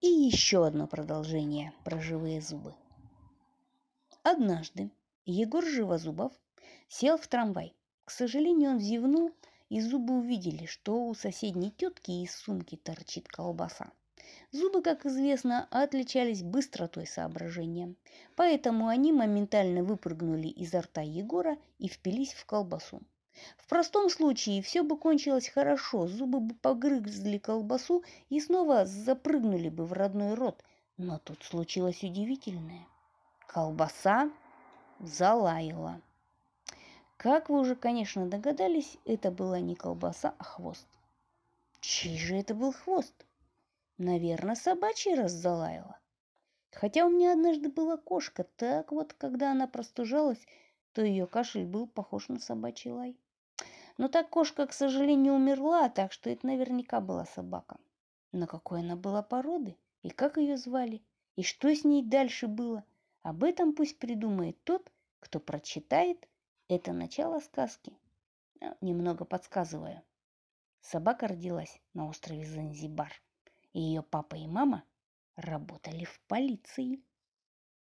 И еще одно продолжение про живые зубы. Однажды Егор Живозубов сел в трамвай. К сожалению, он зевнул, и зубы увидели, что у соседней тетки из сумки торчит колбаса. Зубы, как известно, отличались быстротой соображения, поэтому они моментально выпрыгнули изо рта Егора и впились в колбасу. В простом случае все бы кончилось хорошо, зубы бы погрызли колбасу и снова запрыгнули бы в родной рот. Но тут случилось удивительное. Колбаса залаяла. Как вы уже, конечно, догадались, это была не колбаса, а хвост. Чей же это был хвост? Наверное, собачий раз залаяла. Хотя у меня однажды была кошка, так вот, когда она простужалась, то ее кашель был похож на собачий лай. Но так кошка, к сожалению, умерла, так что это наверняка была собака. Но какой она была породы, и как ее звали, и что с ней дальше было, об этом пусть придумает тот, кто прочитает это начало сказки. Ну, немного подсказываю. Собака родилась на острове Занзибар, и ее папа и мама работали в полиции.